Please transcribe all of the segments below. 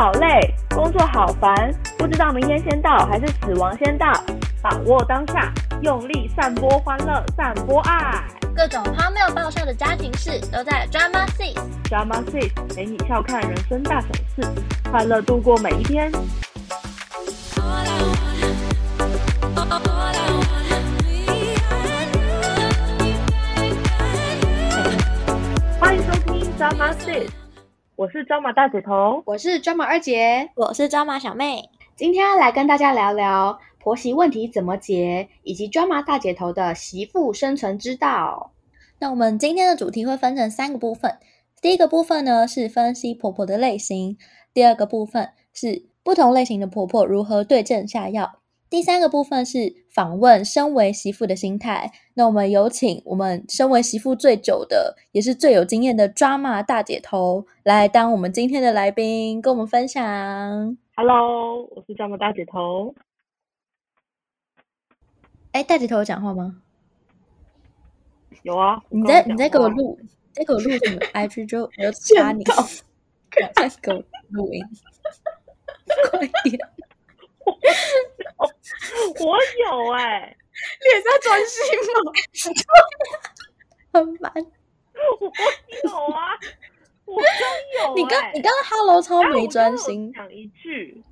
好累，工作好烦，不知道明天先到还是死亡先到。把握当下，用力散播欢乐，散播爱。各种荒谬爆笑的家庭事都在 Drama Six。Drama Six 陪你笑看人生大小事，快乐度过每一天。我是抓马大姐头。我是 Drama 二姐，我是抓马小妹，今天要来跟大家聊聊婆媳问题怎么解，以及 Drama 大姐头的媳妇生存之道。那我们今天的主题会分成三个部分。第一个部分呢是分析婆婆的类型，第二个部分是不同类型的婆婆如何对症下药，第三个部分是访问身为媳妇的心态。那我们有请我们身为媳妇最久的，也是最有经验的抓马大姐头来当我们今天的来宾，跟我们分享。Hello，我是抓马大姐头。哎，大姐头有讲话吗？有啊，你在你在给我录，在给我录什么 IG 就我要掐你，赶快给我录音，快点！我有哎、你也在专心吗？很烦。我有啊，我刚有、欸。你刚你刚刚 Hello 超没专心，讲一句，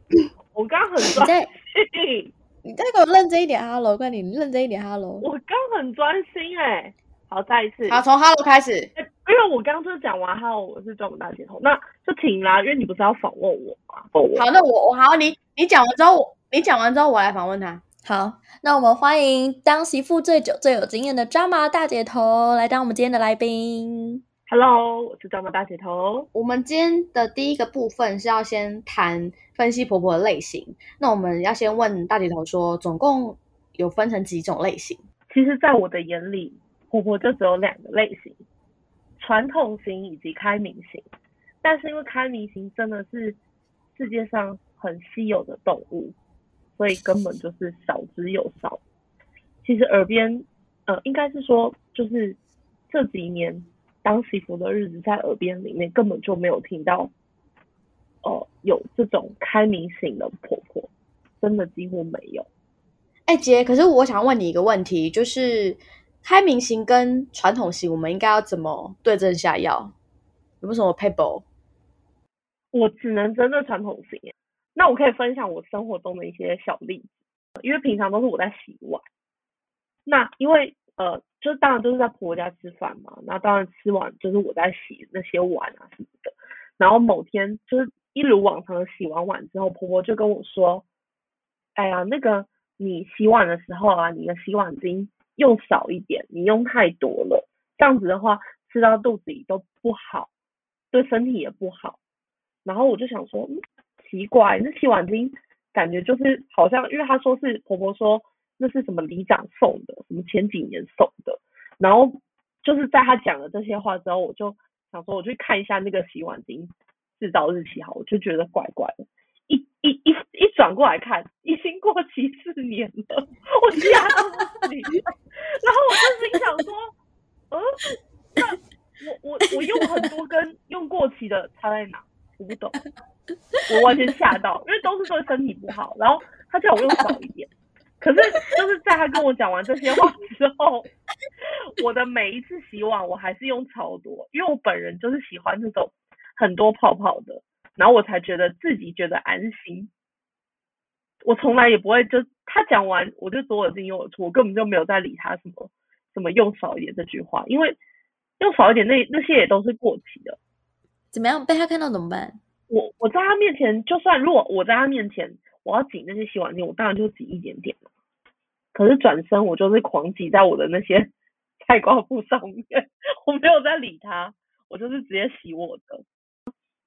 我刚很专你在心，你再给我认真一点 Hello，快点，你认真一点 Hello。我刚很专心哎、好，再一次。好，从 Hello 开始。因为我刚刚就是讲完，还有我是专门大姐头，那就停啦，因为你不是要访问我吗？访问我好，那我我好，你你讲完之后，我你讲完之后，我来访问他。好，那我们欢迎当媳妇最久、最有经验的抓马大姐头来当我们今天的来宾。Hello，我是抓马大姐头。我们今天的第一个部分是要先谈分析婆婆的类型。那我们要先问大姐头说，总共有分成几种类型？其实，在我的眼里，婆婆就只有两个类型：传统型以及开明型。但是因为开明型真的是世界上很稀有的动物，所以根本就是少之又少。其实耳边，呃，应该是说，就是这几年当媳妇的日子，在耳边里面根本就没有听到，呃，有这种开明型的婆婆，真的几乎没有。哎，姐，可是我想问你一个问题，就是开明型跟传统型，我们应该要怎么对症下药？有没有什么 paper？我只能针对传统型耶。那我可以分享我生活中的一些小例子，因为平常都是我在洗碗。那因为呃，就是当然都是在婆婆家吃饭嘛，那当然吃完就是我在洗那些碗啊什么的。然后某天就是一如往常的洗完碗之后，婆婆就跟我说：“哎呀，那个你洗碗的时候啊，你的洗碗巾用少一点，你用太多了，这样子的话吃到肚子里都不好，对身体也不好。”然后我就想说，嗯，奇怪，那洗碗巾感觉就是好像，因为她说是婆婆说那是什么里长送的，什么前几年送的，然后就是在她讲了这些话之后，我就想说我去看一下那个洗碗巾制造日期好，我就觉得怪怪的，一一一一转过来看，已经过期四年了，我吓到你，然后我就心想说，嗯，那我我我用很多根用过期的差在哪？我不懂，我完全吓到，因为都是对身体不好。然后他叫我用少一点，可是就是在他跟我讲完这些话之后，我的每一次洗碗我还是用超多，因为我本人就是喜欢这种很多泡泡的，然后我才觉得自己觉得安心。我从来也不会就他讲完我就左耳进右耳出，我根本就没有在理他什么什么用少一点这句话，因为用少一点那那些也都是过期的。怎么样？被他看到怎么办？我我在他面前，就算如果我在他面前，我要挤那些洗碗巾，我当然就挤一点点。可是转身我就是狂挤在我的那些 菜瓜布上面，我没有在理他，我就是直接洗我的。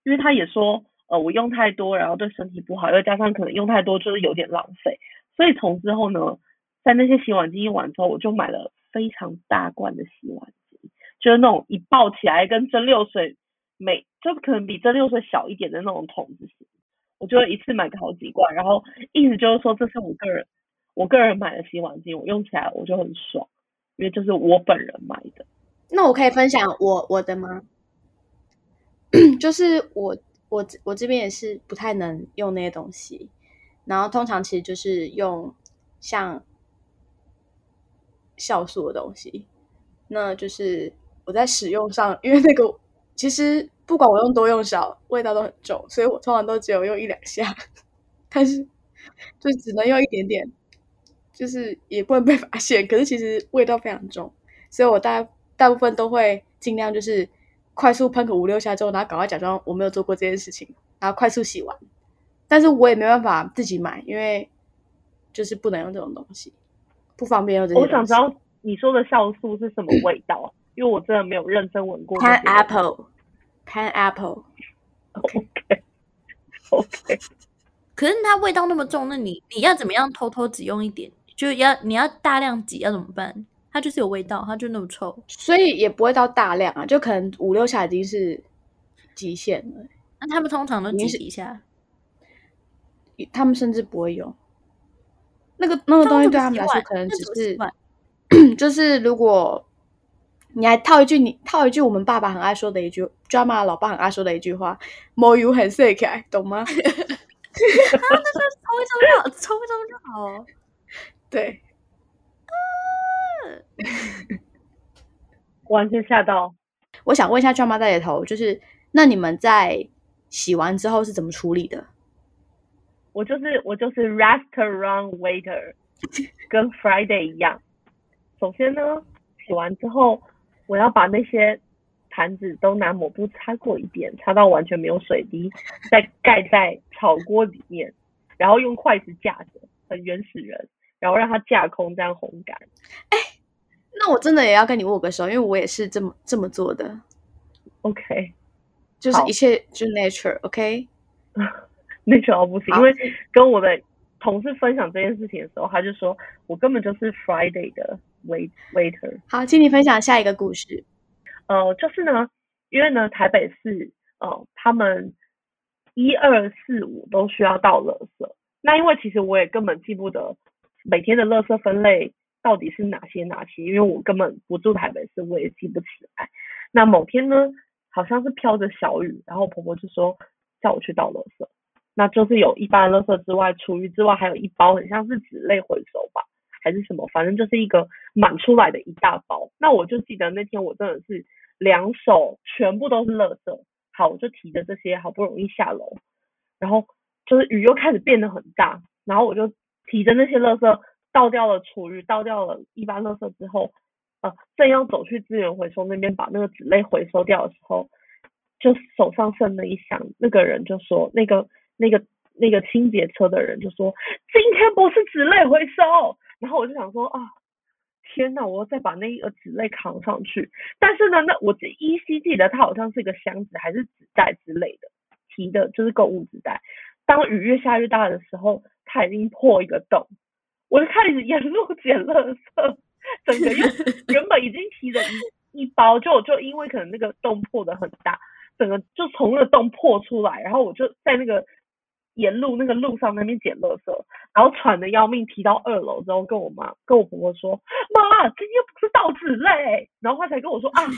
因为他也说，呃，我用太多，然后对身体不好，又加上可能用太多就是有点浪费，所以从之后呢，在那些洗碗巾用完之后，我就买了非常大罐的洗碗巾，就是那种一抱起来跟蒸馏水。每就可能比蒸馏水小一点的那种桶子型，我就会一次买个好几罐，然后意思就是说这是我个人我个人买的洗碗机，我用起来我就很爽，因为就是我本人买的。那我可以分享我我的吗？就是我我我这边也是不太能用那些东西，然后通常其实就是用像酵素的东西，那就是我在使用上，因为那个其实不管我用多用少，味道都很重，所以我通常都只有用一两下，但是就只能用一点点，就是也不能被发现。可是其实味道非常重，所以我大大部分都会尽量就是快速喷个五六下之后，然后赶快假装我没有做过这件事情，然后快速洗完。但是我也没办法自己买，因为就是不能用这种东西，不方便用这些东西。我想知道你说的酵素是什么味道啊？因为我真的没有认真闻过这些东西。Pineapple。OK OK，可是它味道那么重，那你你要怎么样偷偷只用一点？就要你要大量挤要怎么办？它就是有味道，它就那么臭。所以也不会到大量啊，就可能五六下已经是极限了。那他们通常都挤你是几下？他们甚至不会用那个那个东西，对他们来说可能只是 就是如果你还套一句你套一句我们爸爸很爱说的一句，drama 老爸很爱说的一句话，more you 很 sick，懂吗？抽一抽就好，抽一抽就好哦。对，完全吓到。我想问一下 drama 大姐头，就是那你们在洗完之后是怎么处理的？我就是我就是 restaurant waiter，跟 Friday 一样。首先呢，洗完之后，我要把那些盘子都拿抹布擦过一遍，擦到完全没有水滴，再盖在炒锅里面，然后用筷子架着，很原始人，然后让它架空，这样烘干。哎那我真的也要跟你握个手，因为我也是这么这么做的，OK，就是一切就是 nature，OK？、那个哦不行，因为跟我的同事分享这件事情的时候，他就说我根本就是 Friday 的 wait waiter。好，请你分享下一个故事。呃，就是呢，因为呢，台北市呃，他们一二四五都需要倒垃圾。那因为其实我也根本记不得每天的垃圾分类到底是哪些哪些，因为我根本不住台北市，我也记不起来。那某天呢，好像是飘着小雨，然后婆婆就说叫我去倒垃圾。那就是有一般的垃圾之外，厨余之外，还有一包很像是纸类回收吧，还是什么，反正就是一个满出来的一大包。那我就记得那天我真的是两手全部都是垃圾，好，我就提着这些好不容易下楼，然后就是雨又开始变得很大，然后我就提着那些垃圾倒掉了厨余，倒掉了一般垃圾之后，呃，正要走去资源回收那边把那个纸类回收掉的时候，就手上剩了一箱，那个人就说那个那个那个清洁车的人就说今天不是纸类回收，然后我就想说啊。天呐，我要再把那一个纸类扛上去。但是呢，那我依稀记得它好像是一个箱子还是纸袋之类的，提的就是购物纸袋。当雨越下越大的时候，它已经破一个洞，我就开始沿路捡垃圾，整个又原本已经提着一一包，就就因为可能那个洞破的很大，整个就从那个洞破出来，然后我就在那个沿路那个路上那边捡垃圾，然后喘的要命，提到二楼之后跟我妈跟我婆婆说，妈，今天不是倒纸类，然后她才跟我说啊。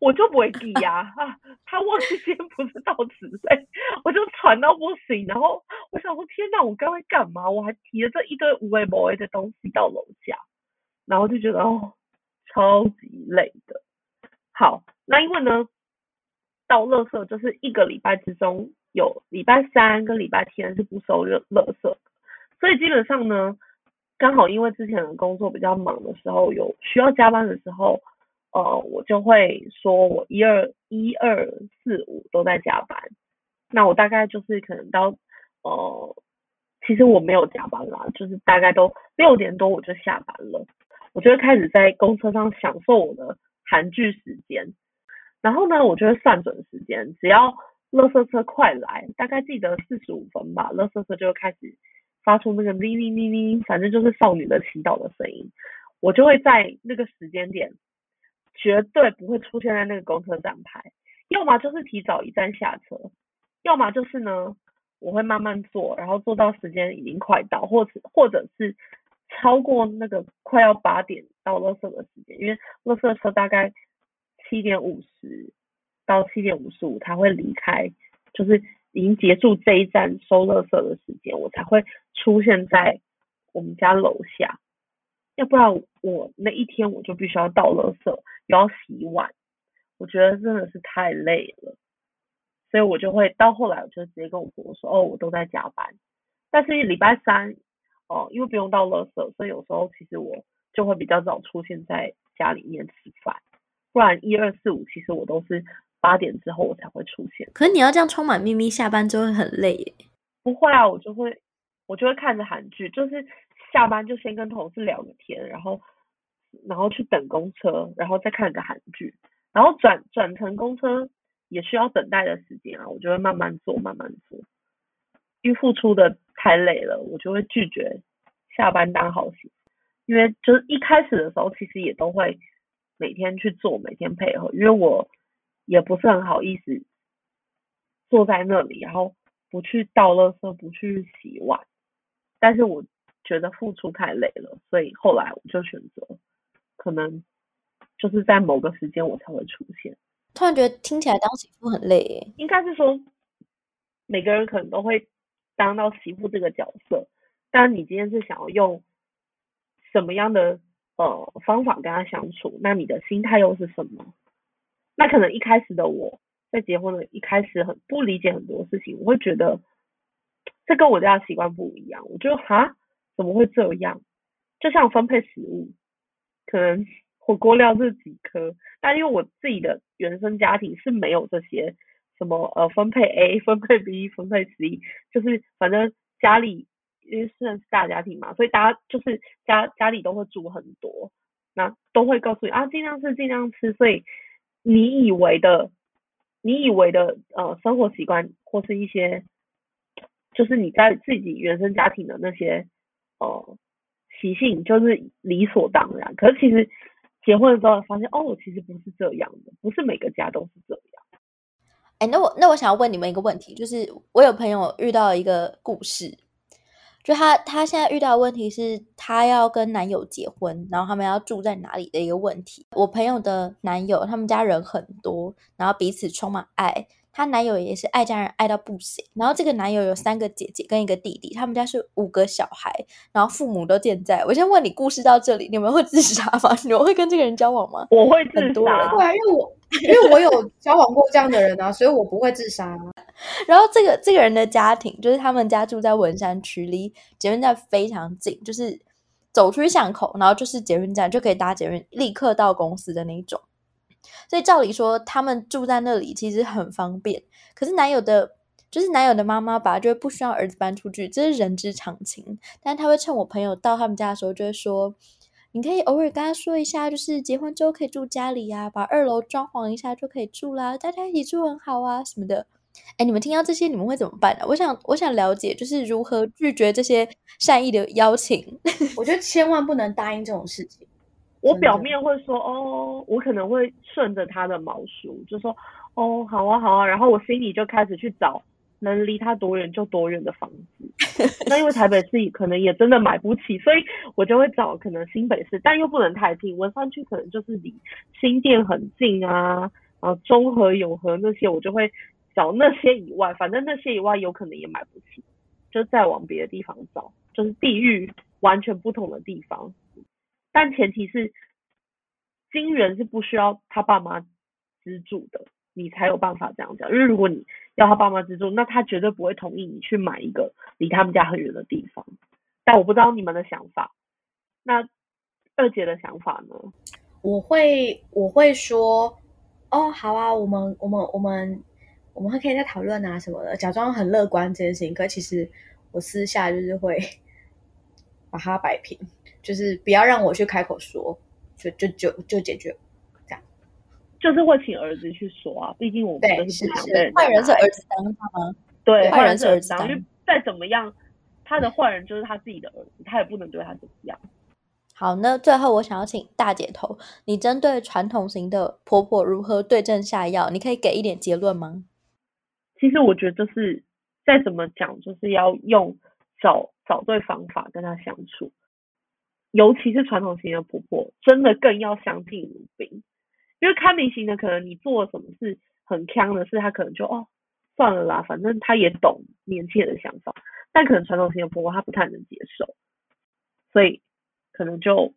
我就不会记呀、啊，他忘记今天不是倒纸类，我就喘到不行。然后我想说，天呐，我刚才干嘛？我还提了这一堆无为不为的东西到楼下，然后就觉得哦，超级累的。好，那因为呢，到垃圾就是一个礼拜之中有礼拜三跟礼拜天是不收垃垃圾，所以基本上呢，刚好因为之前的工作比较忙的时候，有需要加班的时候。呃，我就会说我一二一二四五都在加班，那我大概就是可能到呃，其实我没有加班啦，就是大概都六点多我就下班了，我就会开始在公车上享受我的韩剧时间，然后呢，我就会算准时间，只要垃圾车快来，大概记得四十五分吧，垃圾车就会开始发出那个哩哩哩哩，反正就是少女的祈祷的声音，我就会在那个时间点。绝对不会出现在那个公车站牌，要么就是提早一站下车，要么就是呢，我会慢慢坐，然后坐到时间已经快到，或者或者是超过那个快要八点到垃圾的时间，因为垃圾车大概七点五十到七点五十五它会离开就是已经结束这一站收垃圾的时间，我才会出现在我们家楼下。要不然我那一天我就必须要倒垃圾，又要洗碗，我觉得真的是太累了。所以我就会到后来，我就直接跟我婆婆说：“哦，我都在加班。”但是礼拜三，哦，因为不用倒垃圾，所以有时候其实我就会比较早出现在家里面吃饭。不然一二四五，其实我都是八点之后我才会出现。可是你要这样充满秘密，下班就会很累耶。不会啊，我就会我就会看着韩剧，就是下班就先跟同事聊个天，然后然后去等公车，然后再看个韩剧，然后转转乘公车。也需要等待的时间啊，我就会慢慢做，慢慢做。因为付出的太累了，我就会拒绝下班当好心。因为就是一开始的时候，其实也都会每天去做，每天配合。因为我也不是很好意思坐在那里，然后不去倒垃圾，不去洗碗。但是我觉得付出太累了，所以后来我就选择，可能就是在某个时间我才会出现。突然觉得听起来当媳妇很累耶，应该是说每个人可能都会当到媳妇这个角色，但你今天是想要用什么样的呃方法跟他相处，那你的心态又是什么？那可能一开始的我在结婚的一开始很不理解很多事情，我会觉得这跟我家的习惯不一样，我就哈怎么会这样？就像分配食物，可能。火锅料这几颗，但因为我自己的原生家庭是没有这些什么呃分配 A 分配 B 分配 C，就是反正家里因为虽然是大家庭嘛，所以大家就是家家里都会煮很多，那都会告诉你啊尽量吃尽量吃，所以你以为的你以为的呃生活习惯或是一些就是你在自己原生家庭的那些呃习性就是理所当然，可是其实。结婚了之后发现，哦，其实不是这样的，不是每个家都是这样。哎，那我那我想要问你们一个问题，就是我有朋友遇到一个故事，就她她现在遇到的问题是，她要跟男友结婚，然后他们要住在哪里的一个问题。我朋友的男友，他们家人很多，然后彼此充满爱。她男友也是爱家人爱到不行，然后这个男友有三个姐姐跟一个弟弟，他们家是五个小孩，然后父母都健在。我先问你，故事到这里，你们会自杀吗？你们会跟这个人交往吗？我会自杀，对啊，因为我 因为我有交往过这样的人啊，所以我不会自杀。然后这个这个人的家庭，就是他们家住在文山区，离捷运站非常近，就是走出去巷口，然后就是捷运站就可以搭捷运，立刻到公司的那一种。所以照理说，他们住在那里其实很方便。可是男友的，就是男友的妈妈吧，就会不需要儿子搬出去，这是人之常情。但他会趁我朋友到他们家的时候，就会说：“你可以偶尔跟他说一下，就是结婚之后可以住家里呀，把二楼装潢一下就可以住啦，大家一起住很好啊什么的。”哎，你们听到这些，你们会怎么办呢？我想，我想了解，就是如何拒绝这些善意的邀请。我觉得千万不能答应这种事情。我表面会说哦，我可能会顺着他的毛数，就说哦，好啊，好啊，然后我心里就开始去找能离他多远就多远的房子。那因为台北市可能也真的买不起，所以我就会找可能新北市，但又不能太近。文山区可能就是离新店很近啊，然后中和、永和那些，我就会找那些以外，反正那些以外有可能也买不起，就再往别的地方找，就是地域完全不同的地方。但前提是，金源是不需要他爸妈资助的，你才有办法这样讲。因为如果你要他爸妈资助，那他绝对不会同意你去买一个离他们家很远的地方。但我不知道你们的想法，那二姐的想法呢？我会我会说，哦，好啊，我们我们我们我们还可以再讨论啊什么的，假装很乐观这件事情。可其实我私下就是会 把它摆平。就是不要让我去开口说，就就就就解决，这样。就是会请儿子去说啊，毕竟我们都是不坏人是儿子当吗？对，坏人是儿子当。因为再怎么样，他的坏人就是他自己的儿子，他也不能对他怎么样。好，那最后我想要请大姐头，你针对传统型的婆婆如何对症下药？你可以给一点结论吗？其实我觉得就是再怎么讲，就是要用找找对方法跟他相处。尤其是传统型的婆婆，真的更要相敬如宾。因为开明型的，可能你做什么事很呛的事，他可能就哦算了啦，反正他也懂年轻人的想法，但可能传统型的婆婆她不太能接受，所以可能就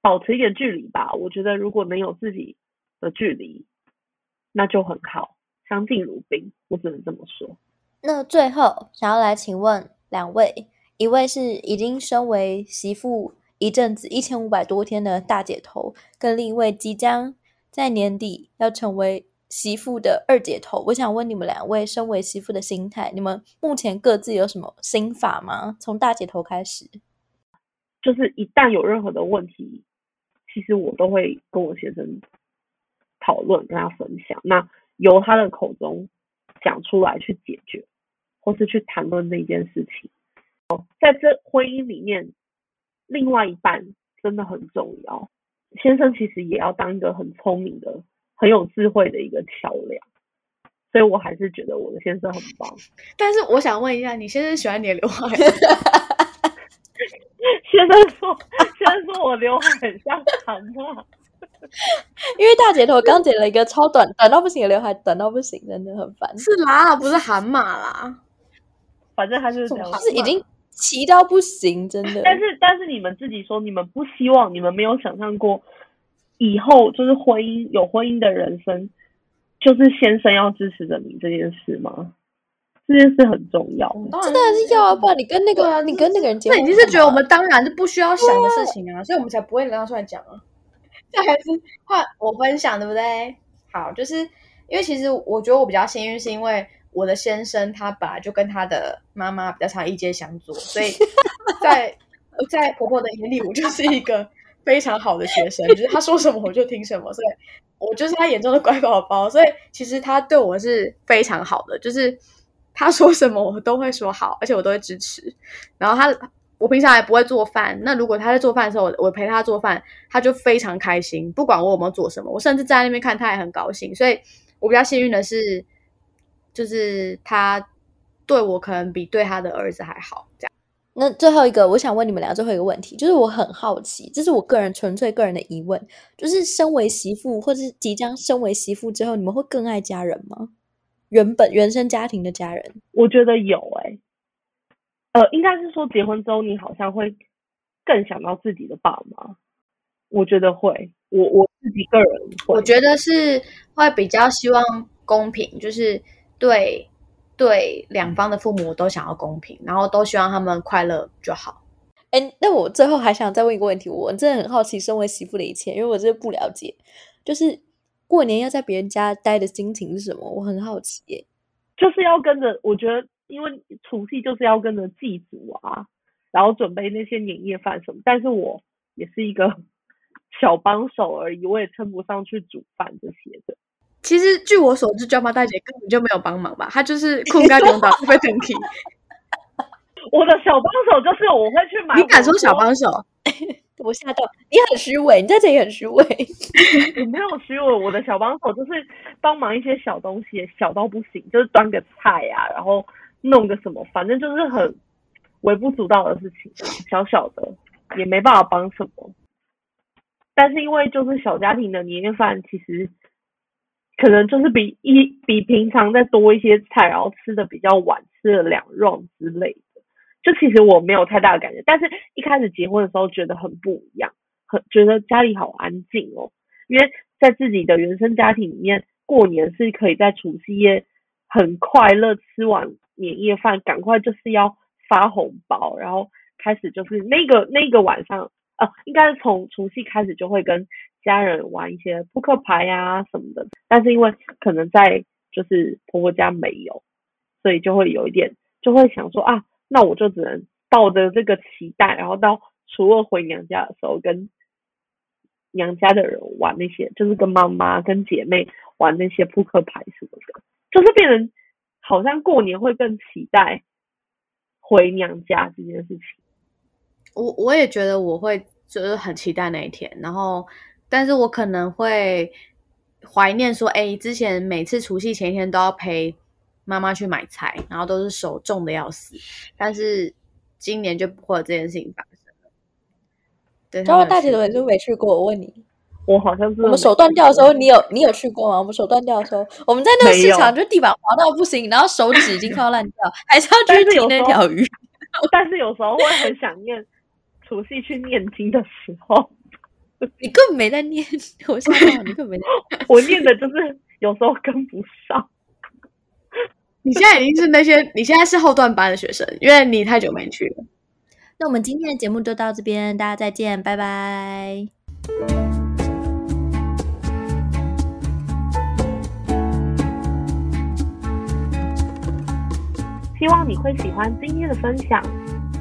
保持一点距离吧。我觉得如果能有自己的距离，那就很好，相敬如宾，我只能这么说。那最后想要来请问两位，一位是已经身为媳妇一阵子一千五百多天的大姐头，跟另一位即将在年底要成为媳妇的二姐头。我想问你们两位，身为媳妇的心态，你们目前各自有什么心法吗？从大姐头开始，就是一旦有任何的问题，其实我都会跟我先生讨论，跟他分享，那由他的口中讲出来去解决。或是去谈论这件事情，哦，在这婚姻里面，另外一半真的很重要。先生其实也要当一个很聪明的、很有智慧的一个桥梁，所以我还是觉得我的先生很棒。但是我想问一下，你先生喜欢你的刘海？先生说，先生说我刘海很像蛤蟆。因为大姐头刚剪了一个超短、短到不行的刘海，短到不行，真的很烦。是啦，不是韩马啦。反正他就是这样，是已经齐到不行，真的。但是但是你们自己说，你们不希望，你们没有想象过以后就是婚姻有婚姻的人生，就是先生要支持着你这件事吗？这件事很重要，当然是要啊！不然你跟那个你跟那个人结婚，那已经是觉得我们当然是不需要想的事情啊，所以我们才不会拿出来讲啊。这还是换我分享，对不对？好，就是因为其实我觉得我比较幸运，是因为。我的先生他本来就跟他的妈妈比较常意见相左，所以 在在婆婆的眼里，我就是一个非常好的学生，就是他说什么我就听什么，所以我就是他眼中的乖宝宝。所以其实他对我是非常好的，就是他说什么我都会说好，而且我都会支持。然后他我平常也不会做饭，那如果他在做饭的时候，我我陪他做饭，他就非常开心，不管我有没有做什么，我甚至在那边看他也很高兴。所以我比较幸运的是。就是他对我可能比对他的儿子还好，这样。那最后一个，我想问你们俩最后一个问题，就是我很好奇，这是我个人纯粹个人的疑问，就是身为媳妇或者是即将身为媳妇之后，你们会更爱家人吗？原本原生家庭的家人，我觉得有哎，呃，应该是说结婚之后，你好像会更想到自己的爸妈。我觉得会，我我自己个人，我觉得是会比较希望公平，就是。对，对，两方的父母都想要公平，然后都希望他们快乐就好。哎，那我最后还想再问一个问题，我真的很好奇，身为媳妇的一切，因为我真的不了解，就是过年要在别人家待的心情是什么？我很好奇。耶。就是要跟着，我觉得，因为除夕就是要跟着祭祖啊，然后准备那些年夜饭什么。但是我也是一个小帮手而已，我也称不上去煮饭这些的。其实据我所知，舅妈大姐根本就没有帮忙吧？她就是 空干领导会整体。我的小帮手就是我会去买。你敢说小帮手？我吓到！你很虚伪，你在这里很虚伪。我没有虚伪，我的小帮手就是帮忙一些小东西，小到不行，就是端个菜呀，然后弄个什么，反正就是很微不足道的事情，小小的也没办法帮什么。但是因为就是小家庭的年夜饭，其实。可能就是比一比平常再多一些菜，然后吃的比较晚，吃了两 r 之类的。就其实我没有太大的感觉，但是一开始结婚的时候觉得很不一样，很觉得家里好安静哦。因为在自己的原生家庭里面，过年是可以在除夕夜很快乐吃完年夜饭，赶快就是要发红包，然后开始就是那个那个晚上，呃，应该是从除夕开始就会跟。家人玩一些扑克牌呀什么的，但是因为可能在就是婆婆家没有，所以就会有一点就会想说啊，那我就只能抱着这个期待，然后到初二回娘家的时候跟娘家的人玩那些，就是跟妈妈跟姐妹玩那些扑克牌什么的，就是变成好像过年会更期待回娘家这件事情。我我也觉得我会就是很期待那一天，然后。但是我可能会怀念说，哎，之前每次除夕前一天都要陪妈妈去买菜，然后都是手重的要死。但是今年就不会有这件事情发生了。然后大姐怎么就没去过？我问你，我好像是我们手断掉的时候，你有你有去过吗？我们手断掉的时候，我们在那个市场就地板滑到不行，然后手指已经快要烂掉，还是要去提那条鱼。但是有时候会很想念除夕去念经的时候，你根本没在念，我想到你根本没在。我念的就是有时候跟不上。你现在已经是那些，你现在是后段班的学生，因为你太久没去了。那我们今天的节目就到这边，大家再见，拜拜。希望你会喜欢今天的分享，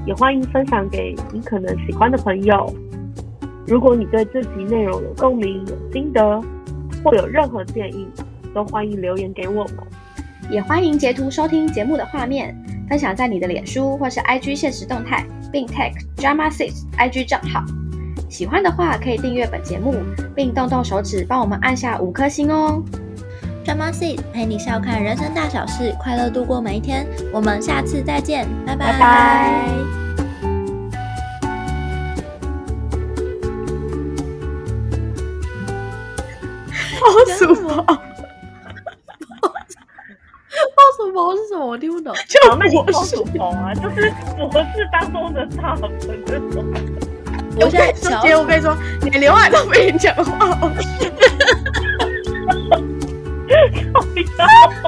也欢迎分享给你可能喜欢的朋友。如果你对这集内容有共鸣、有心得，或有任何建议，都欢迎留言给我们。也欢迎截图收听节目的画面，分享在你的脸书或是 IG 现实动态，并 tag Drama Six IG 账号。喜欢的话可以订阅本节目，并动动手指帮我们按下五颗星哦。Drama Six 陪你笑看人生大小事，快乐度过每一天。我们下次再见，拜拜。好舒服。什么是什么？我听不懂。就那你告诉我啊，就是博士当中的大分那种。我现在姐，我跟你说，你刘海都被你讲话。不要。